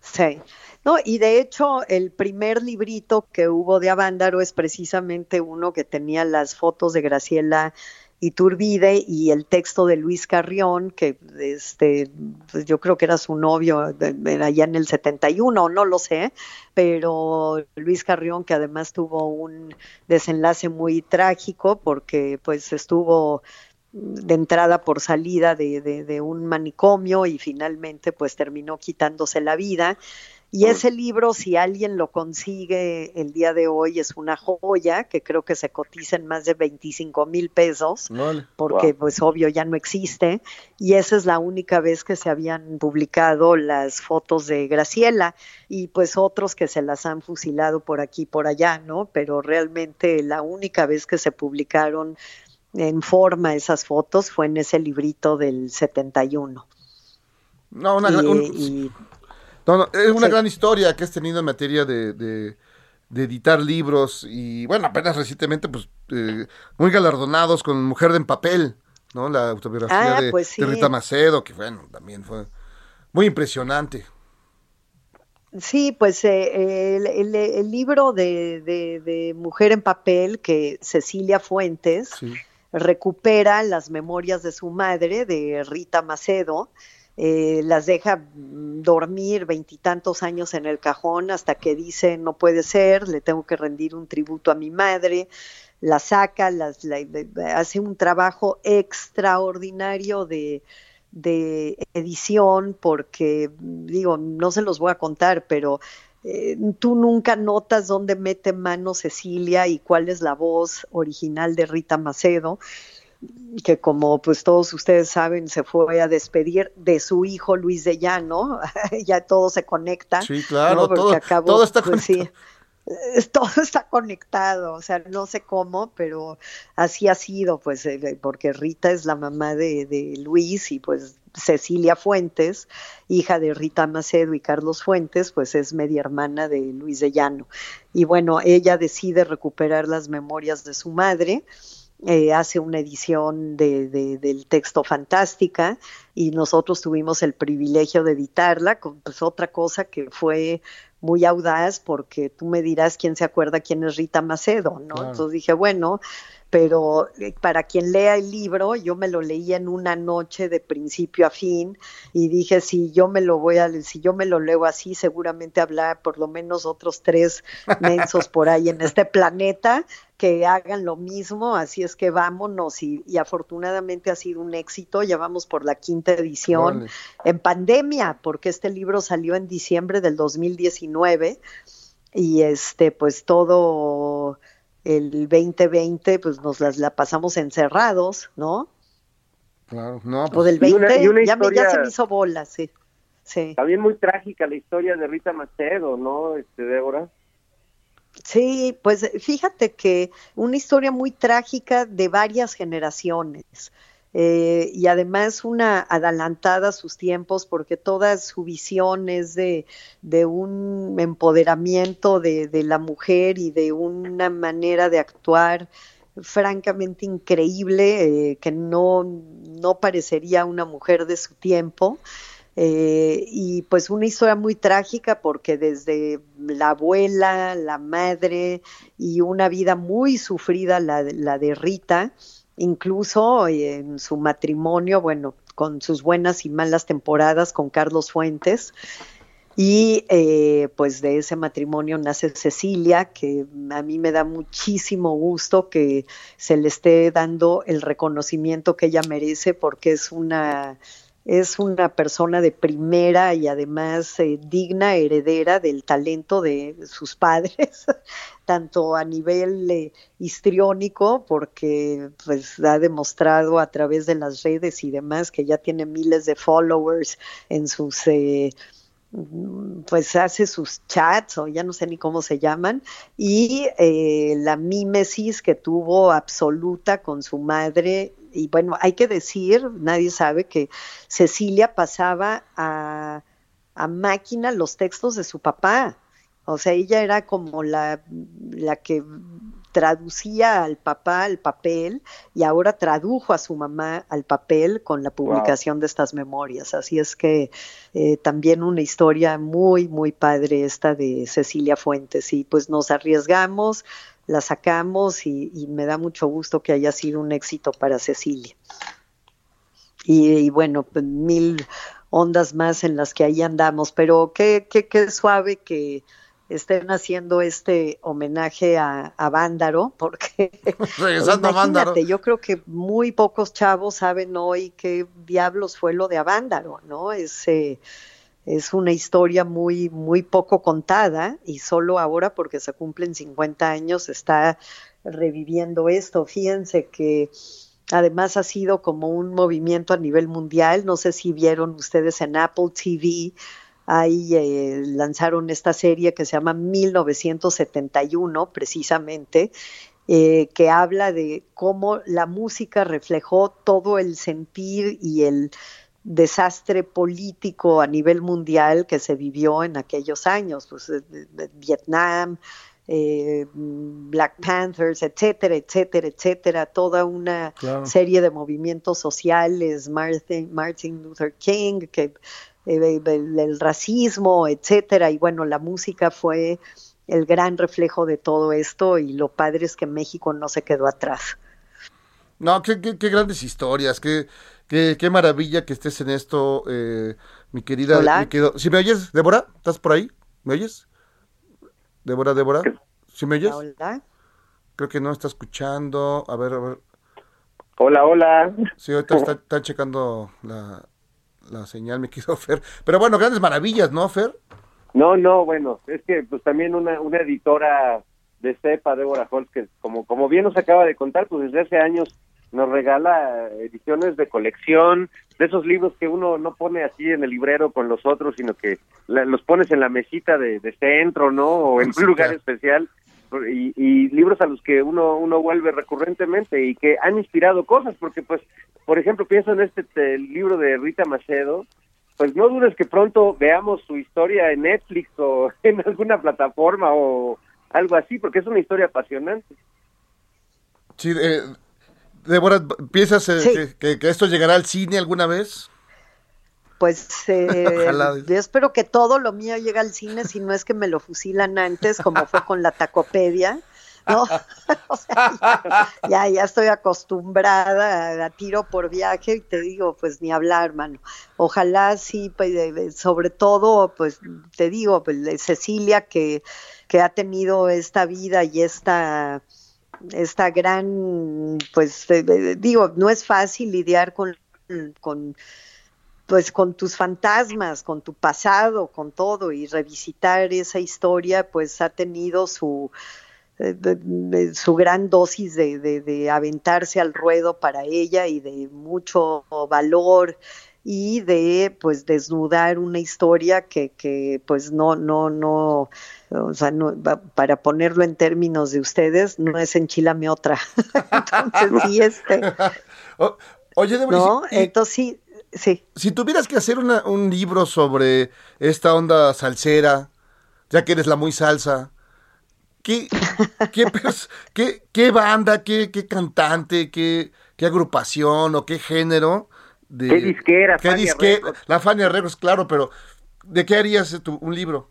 Sí. No, y de hecho, el primer librito que hubo de Avándaro es precisamente uno que tenía las fotos de Graciela Iturbide y el texto de Luis Carrión, que este, pues yo creo que era su novio de allá en el 71, no lo sé, pero Luis Carrión, que además tuvo un desenlace muy trágico porque pues estuvo de entrada por salida de, de, de un manicomio y finalmente pues terminó quitándose la vida. Y ese libro, si alguien lo consigue el día de hoy, es una joya que creo que se cotiza en más de 25 mil pesos, Vale. porque pues obvio ya no existe. Y esa es la única vez que se habían publicado las fotos de Graciela y pues otros que se las han fusilado por aquí y por allá, ¿no? Pero realmente la única vez que se publicaron en forma esas fotos fue en ese librito del 71. No, una, Y- gran- un- y- no, no, es una Sí. gran historia que has tenido en materia de, de- de editar libros y bueno, apenas recientemente pues eh, muy galardonados con Mujer en Papel, ¿no? La autobiografía Ah, de, pues sí. de Rita Macedo, que bueno, también fue muy impresionante. Sí, pues eh, el, el- el libro de, de- de Mujer en Papel que Cecilia Fuentes Sí. Recupera las memorias de su madre, de Rita Macedo, eh, las deja mm, dormir veintitantos años en el cajón hasta que dice no puede ser, le tengo que rendir un tributo a mi madre, la saca, las, la- la- hace un trabajo extraordinario de, de edición porque, digo, no se los voy a contar, pero eh, tú nunca notas dónde mete mano Cecilia y cuál es la voz original de Rita Macedo que como pues todos ustedes saben se fue a despedir de su hijo Luis de Llano, (laughs) ya todo se conecta. Sí, claro, todo, acabó, todo está pues, sí, conectado. (laughs) todo está conectado, o sea, no sé cómo, pero así ha sido, pues, eh, porque Rita es la mamá de, Luis y pues Cecilia Fuentes, hija de Rita Macedo y Carlos Fuentes, pues es media hermana de Luis de Llano. Y bueno, ella decide recuperar las memorias de su madre, eh, hace una edición de, de- del texto fantástica y nosotros tuvimos el privilegio de editarla, con pues, otra cosa que fue muy audaz porque tú me dirás quién se acuerda quién es Rita Macedo, ¿no? Claro. Entonces dije, bueno, pero eh, para quien lea el libro, yo me lo leí en una noche de principio a fin y dije, si yo me lo voy a, si yo me lo leo así, seguramente habrá por lo menos otros tres mensos por ahí en este planeta que hagan lo mismo, así es que vámonos y, y afortunadamente ha sido un éxito, ya vamos por la quinta edición en pandemia, porque este libro salió en diciembre del 2019 y este pues todo el 2020 pues nos las la pasamos encerrados, ¿no? Claro, no, O pues, del Y una- 20 y una ya, me- ya historia- se me hizo bola, sí. Sí. También muy trágica la historia de Rita Macedo, ¿no, este, Débora? Sí, pues fíjate que una historia muy trágica de varias generaciones. Eh, y además una adelantada a sus tiempos porque toda su visión es de, un empoderamiento de, la mujer y de una manera de actuar francamente increíble eh, que no, no parecería una mujer de su tiempo. Eh, y pues una historia muy trágica porque desde la abuela, la madre y una vida muy sufrida la, la de Rita, incluso eh, en su matrimonio, bueno, con sus buenas y malas temporadas con Carlos Fuentes. Y eh, pues de ese matrimonio nace Cecilia, que a mí me da muchísimo gusto que se le esté dando el reconocimiento que ella merece porque es una es una persona de primera y además eh, digna heredera del talento de sus padres, (laughs) tanto a nivel eh, histriónico, porque pues ha demostrado a través de las redes y demás que ya tiene miles de followers en sus eh, pues hace sus chats o ya no sé ni cómo se llaman y eh, la mímesis que tuvo absoluta con su madre y bueno hay que decir nadie sabe que Cecilia pasaba a, a máquina los textos de su papá o sea ella era como la, la que traducía al papá al papel y ahora tradujo a su mamá al papel con la publicación de estas memorias. Así es que eh, también una historia muy, muy padre esta de Cecilia Fuentes. Y pues nos arriesgamos, la sacamos y, y me da mucho gusto que haya sido un éxito para Cecilia. Y, y bueno, pues, mil ondas más en las que ahí andamos, pero qué, qué, qué suave que estén haciendo este homenaje a, a Vándaro, (laughs) porque Regresando a Vándaro. yo creo que muy pocos chavos saben hoy qué diablos fue lo de Avándaro, ¿no? Es, eh, es una historia muy, muy poco contada y solo ahora, porque se cumplen 50 años, está reviviendo esto. Fíjense que además ha sido como un movimiento a nivel mundial. No sé si vieron ustedes en Apple TV, ahí eh, lanzaron esta serie que se llama 1971, precisamente, eh, que habla de cómo la música reflejó todo el sentir y el desastre político a nivel mundial que se vivió en aquellos años, pues, eh, eh, Vietnam, eh, Black Panthers, etcétera, etcétera, etcétera, toda una Claro. serie de movimientos sociales, Martin, Martin Luther King, que eh, el, el racismo, etcétera, y bueno, la música fue el gran reflejo de todo esto y lo padre es que México no se quedó atrás. No, qué, qué, qué grandes historias, qué, qué, qué maravilla que estés en esto, eh, mi querida. Hola. mi querido- ¿Sí me oyes, Débora? ¿Estás por ahí? ¿Me oyes? Débora, Débora. ¿Sí me oyes? Hola. Creo que no está escuchando. A ver, a ver. Hola, hola. Sí, ahorita está, está checando la, la señal, me quiso Fer. Pero bueno, grandes maravillas, ¿no, Fer? No, no, bueno, es que pues también una, una editora de cepa, Débora Holtz, que como, como bien nos acaba de contar, pues desde hace años nos regala ediciones de colección, de esos libros que uno no pone así en el librero con los otros, sino que la- los pones en la mesita de, de centro, ¿no? O en Sí, un lugar claro. especial. Y, y libros a los que uno uno vuelve recurrentemente y que han inspirado cosas, porque pues, por ejemplo, pienso en este te- libro de Rita Macedo, pues no dudes que pronto veamos su historia en Netflix o (laughs) en alguna plataforma o algo así, porque es una historia apasionante. Sí, eh, Débora, ¿piensas eh, Sí. que, que- que esto llegará al cine alguna vez? Pues eh, (laughs) Ojalá. yo espero que todo lo mío llegue al cine, si no es que me lo fusilan antes, como fue con la tacopedia. ¿no? (laughs) O sea, ya, ya, estoy acostumbrada a, a tiro por viaje y te digo, pues ni hablar, mano. Ojalá sí, pues, sobre todo, pues te digo, pues, Cecilia que, que ha tenido esta vida y esta esta gran, pues de- de- digo, no es fácil lidiar con, con pues con tus fantasmas, con tu pasado, con todo y revisitar esa historia, pues ha tenido su eh, su gran dosis de- de aventarse al ruedo para ella y de mucho valor y de pues desnudar una historia que, que pues no, no, no, o sea, no, para ponerlo en términos de ustedes, no es enchilame otra. (laughs) Entonces sí, este, O- oye, Débora, y ¿no? si- Entonces sí, sí. si tuvieras que hacer una- un libro sobre esta onda salsera, ya que eres la muy salsa, ¿qué, qué, qué- qué banda, qué, qué cantante, qué, qué agrupación o qué género? De, ¿Qué disquera, qué Fania disque- Records? La Fania Records, claro, pero ¿de qué harías tu- un libro?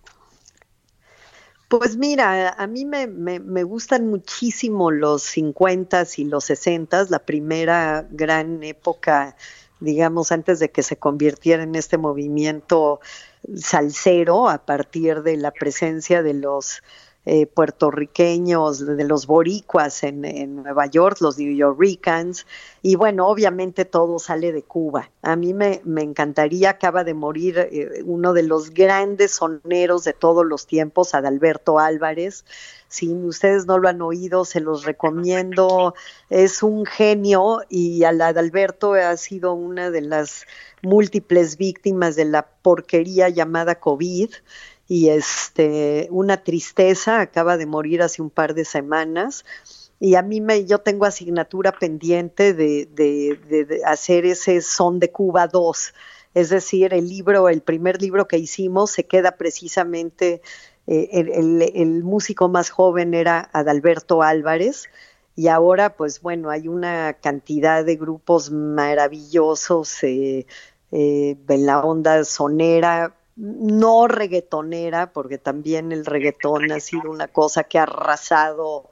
Pues mira, a mí me, me, me gustan muchísimo los 50 y los 60 la primera gran época, digamos, antes de que se convirtiera en este movimiento salsero a partir de la presencia de los eh, puertorriqueños, de los boricuas en, Nueva York, los New Yorkers, y bueno, obviamente todo sale de Cuba. A mí me, me encantaría, acaba de morir eh, uno de los grandes soneros de todos los tiempos, Adalberto Álvarez. Si ustedes no lo han oído, se los recomiendo. Es un genio y al Adalberto ha sido una de las múltiples víctimas de la porquería llamada COVID y este una tristeza acaba de morir hace un par de semanas y a mí me yo tengo asignatura pendiente de, de, de, hacer ese son de Cuba 2 es decir el libro el primer libro que hicimos se queda precisamente eh, el, el, el músico más joven era Adalberto Álvarez y ahora pues bueno hay una cantidad de grupos maravillosos eh, eh, en la onda sonera no reggaetonera porque también el reggaetón ha sido una cosa que ha arrasado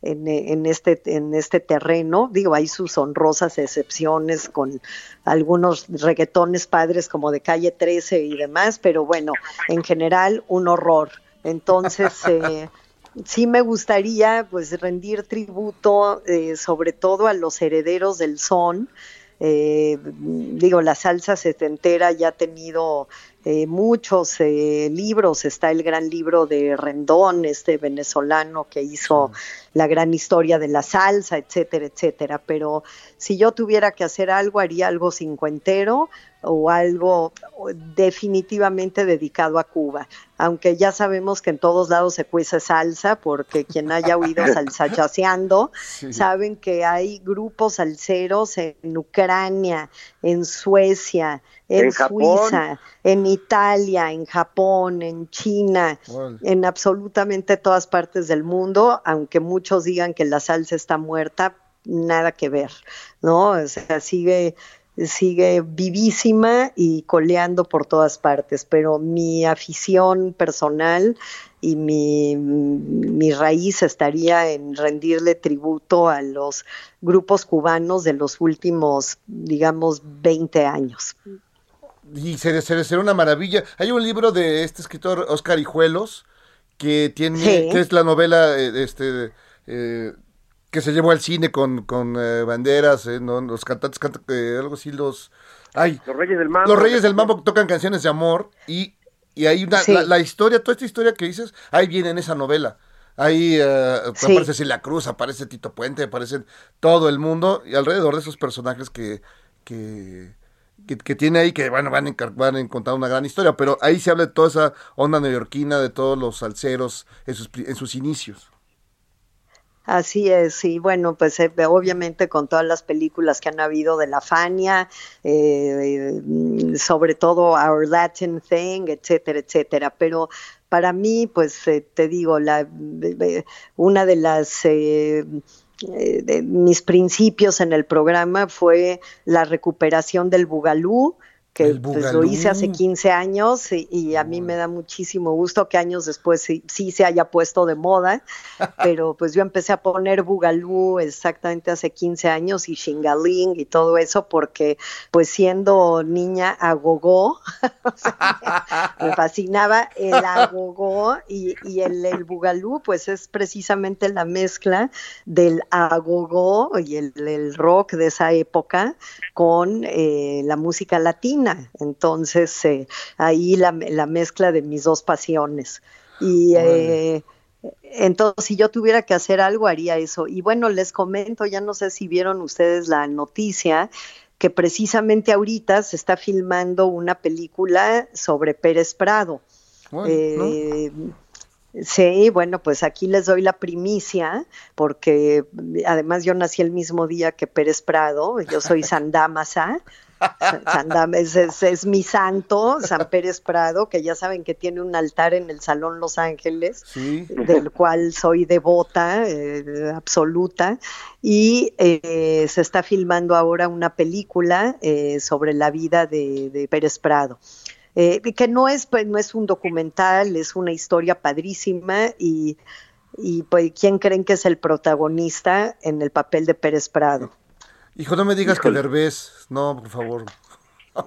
en, en, este, en este terreno. Digo, hay sus honrosas excepciones con algunos reggaetones padres como de calle 13 y demás, pero bueno, en general un horror. Entonces, (laughs) eh, sí me gustaría pues rendir tributo eh, sobre todo a los herederos del son. Eh, digo, la salsa setentera ya ha tenido eh, muchos eh, libros, está el gran libro de Rendón, este venezolano que hizo la gran historia de la salsa, etcétera, etcétera. Pero si yo tuviera que hacer algo, haría algo cincuentero o algo definitivamente dedicado a Cuba. Aunque ya sabemos que en todos lados se cuece salsa, porque quien haya oído (laughs) salsa chaseando, sí. saben que hay grupos salseros en Ucrania, en Suecia, en, en Suiza, Japón. en Italia, en Japón, en China, bueno. en absolutamente todas partes del mundo, aunque muchos digan que la salsa está muerta, nada que ver, ¿no? O sea, sigue sigue vivísima y coleando por todas partes, pero mi afición personal y mi, mi, raíz estaría en rendirle tributo a los grupos cubanos de los últimos, digamos, 20 años. Y sería, sería una maravilla. Hay un libro de este escritor Oscar Hijuelos que tiene, sí. que es la novela, este, eh, que se llevó al cine con, con eh, banderas, eh, ¿no? los cantantes cantan eh, algo así, los... Ay, los Reyes del Mambo. Los Reyes del Mambo tocan canciones de amor y Y hay una, Sí. la, la historia, toda esta historia que dices, ahí viene en esa novela. Ahí eh, Sí. aparece Celia Cruz, aparece Tito Puente, aparece todo el mundo y alrededor de esos personajes que, que, que, que tiene ahí, que bueno, van a, van a encontrar una gran historia, pero ahí se habla de toda esa onda neoyorquina, de todos los salseros en sus, en sus inicios. Así es, y bueno, pues eh, obviamente con todas las películas que han habido de la Fania, eh, mm, sobre todo Our Latin Thing, etcétera, etcétera. Pero para mí, pues eh, te digo, la, una de las eh, eh, de mis principios en el programa fue la recuperación del bugalú que pues, lo hice hace 15 años y, y a mí me da muchísimo gusto que años después sí, sí se haya puesto de moda, (laughs) pero pues yo empecé a poner bugalú exactamente hace 15 años y shingaling y todo eso porque pues siendo niña agogó, (laughs) o sea, me fascinaba el agogó y, y el, el bugalú pues es precisamente la mezcla del agogó y el, el rock de esa época con eh, la música latina. Entonces, eh, ahí la, la mezcla de mis dos pasiones. Y eh, entonces, si yo tuviera que hacer algo, haría eso. Y bueno, les comento, ya no sé si vieron ustedes la noticia, que precisamente ahorita se está filmando una película sobre Pérez Prado. Bueno, Eh, Sí, bueno, pues aquí les doy la primicia, porque además yo nací el mismo día que Pérez Prado, yo soy (laughs) Sandámasa, Sandam es, es, es mi santo, San Pérez Prado, que ya saben que tiene un altar en el Salón Los Ángeles, Sí. del cual soy devota eh, absoluta, y eh, se está filmando ahora una película eh, sobre la vida de, de Pérez Prado. Eh, que no es, pues, no es un documental, es una historia padrísima y, y pues, ¿quién creen que es el protagonista en el papel de Pérez Prado? Hijo, no me digas que Derbez, no, por favor.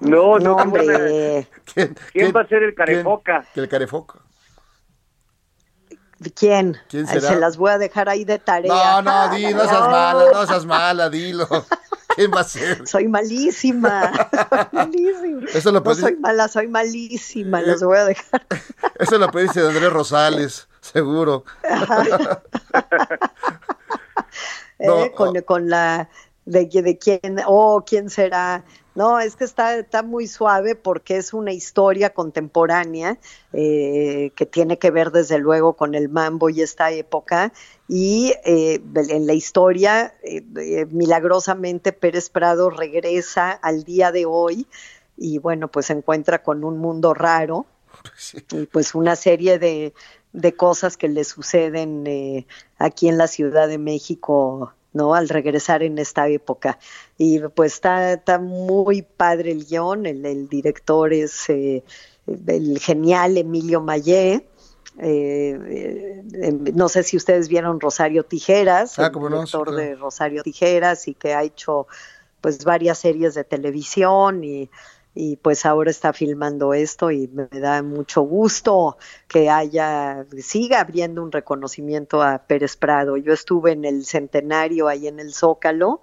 No, No, no, hombre. ¿Quién, ¿Quién va a ser el carefoca? quién? El carefoca. ¿quién? ¿Quién Ay, será? Se las voy a dejar ahí de tarea. No, no, di, no seas mala, no seas mala, dilo. ¿Quién va a ser? Soy malísima, soy (laughs) malísima. Eso lo no pedí- soy mala, soy malísima, las voy a dejar. Eso lo pediste de Andrés Rosales, seguro. (laughs) (laughs) No, ¿eh? con, con la de, de quién, oh, quién será. No, es que está, está muy suave porque es una historia contemporánea eh, que tiene que ver desde luego con el mambo y esta época. Y eh, en la historia, eh, eh, milagrosamente Pérez Prado regresa al día de hoy y bueno, pues se encuentra con un mundo raro y pues una serie de, de cosas que le suceden aquí en la Ciudad de México, ¿no? Al regresar en esta época. Y pues está, está muy padre el guion, el, el director es eh, el genial Emilio Mayé. Eh, eh, no sé si ustedes vieron Rosario Tijeras, Ah, el cómo no, sí, director claro. de Rosario Tijeras y que ha hecho pues varias series de televisión y, y pues ahora está filmando esto y me da mucho gusto que haya, siga habiendo un reconocimiento a Pérez Prado. Yo estuve en el centenario ahí en el Zócalo,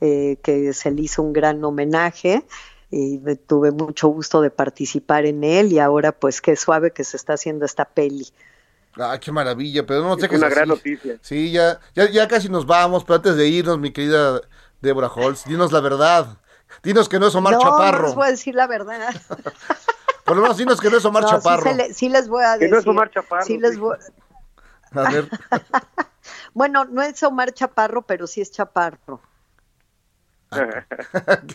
eh, que se le hizo un gran homenaje y me- tuve mucho gusto de participar en él y ahora pues qué suave que se está haciendo esta peli. Ah, qué maravilla, pero no nos Es dejes una así. gran noticia. Sí, ya, ya, ya casi nos vamos, pero antes de irnos, mi querida Débora Holtz, dinos la verdad. Dinos que no es Omar no, Chaparro. no les voy a decir la verdad. (laughs) Por lo menos dinos que no es Omar No, sí Chaparro. se le- sí les voy a Que decir. no es Omar Chaparro, sí les sí. voy- A ver, (laughs) Bueno, no es Omar Chaparro, pero sí es Chaparro. (laughs)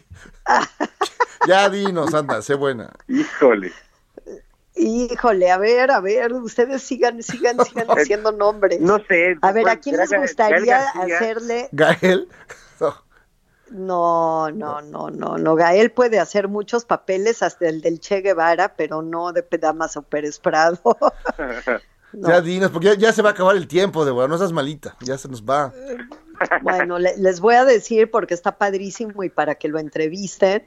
ya dinos, anda, sé buena. Híjole. Híjole, a ver, a ver, ustedes sigan, sigan, sigan haciendo nombres. No sé. A ver, ¿a Juan- quién les gustaría hacerle? Gael. No. No, no, no, no, no. Gael puede hacer muchos papeles, hasta el del Che Guevara, pero no de Damaso Pérez Prado. (laughs) No. Ya dinos, porque ya, ya se va a acabar el tiempo, Débora, no seas malita, ya se nos va. Bueno, le- les voy a decir porque está padrísimo y para que lo entrevisten,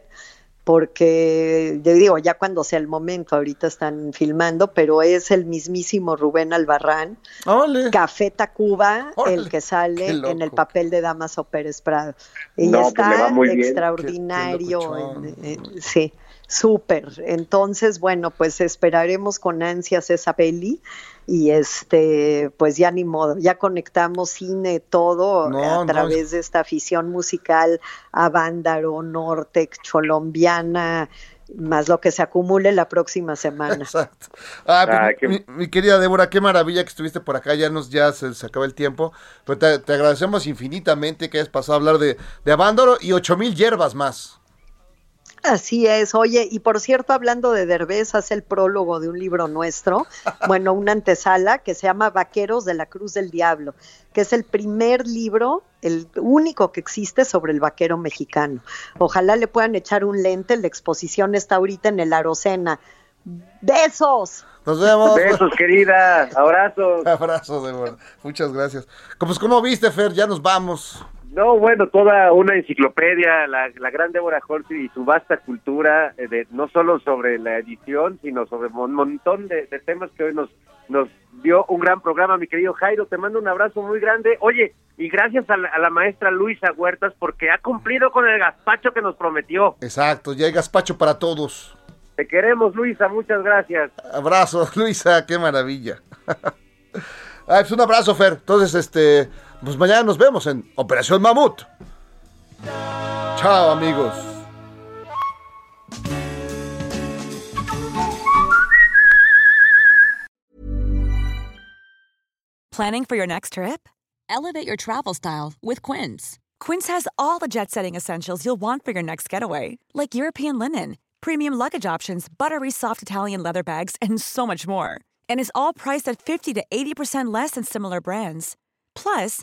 porque yo digo, ya cuando sea el momento, ahorita están filmando, pero es el mismísimo Rubén Albarrán, Órale. Café Tacuba, el que sale en el papel de Damaso Pérez Prado. Y No, pues está le va muy bien. extraordinario. Qué- qué locochón. en- en- sí, Súper. Entonces, bueno, pues esperaremos con ansias esa peli y este, pues ya ni modo, ya conectamos cine, todo No, a no, través de esta afición musical a Vándaro, Nortec, Cholombiana, más lo que se acumule la próxima semana. (laughs) Exacto. Ah, pues, Ah, qué- mi, mi querida Débora, qué maravilla que estuviste por acá. Ya nos ya se, se acaba el tiempo. Pero te, te agradecemos infinitamente que hayas pasado a hablar de, de Avándaro y ocho mil hierbas más. Así es, oye, y por cierto, hablando de Derbez, hace el prólogo de un libro nuestro, (laughs) bueno, una antesala que se llama Vaqueros de la Cruz del Diablo, que es el primer libro, el único que existe sobre el vaquero mexicano. Ojalá le puedan echar un lente, la exposición está ahorita en el Arocena. ¡Besos! Nos vemos. Besos, querida. Abrazos. (laughs) Abrazo, Débora. Muchas gracias. Pues, ¿cómo viste, Fer? Ya nos vamos. No, bueno, toda una enciclopedia, la, la gran Débora Horsley y su vasta cultura, eh, de, no solo sobre la edición, sino sobre un montón de, de temas que hoy nos, nos dio un gran programa, mi querido Jairo. Te mando un abrazo muy grande. Oye, y gracias a la, a la maestra Luisa Huertas porque ha cumplido con el gazpacho que nos prometió. Exacto, ya hay gazpacho para todos. Te queremos, Luisa, muchas gracias. Abrazo, (laughs) Luisa, qué maravilla. Ay, (laughs) pues un abrazo, Fer. Entonces, este, pues mañana nos vemos en Operación Mamut. Chao, amigos. Planning for your next trip? Elevate your travel style with Quince. Quince has all the jet setting essentials you'll want for your next getaway, like European linen, premium luggage options, buttery soft Italian leather bags, and so much more. And is all priced at 50 to 80% less than similar brands. Plus,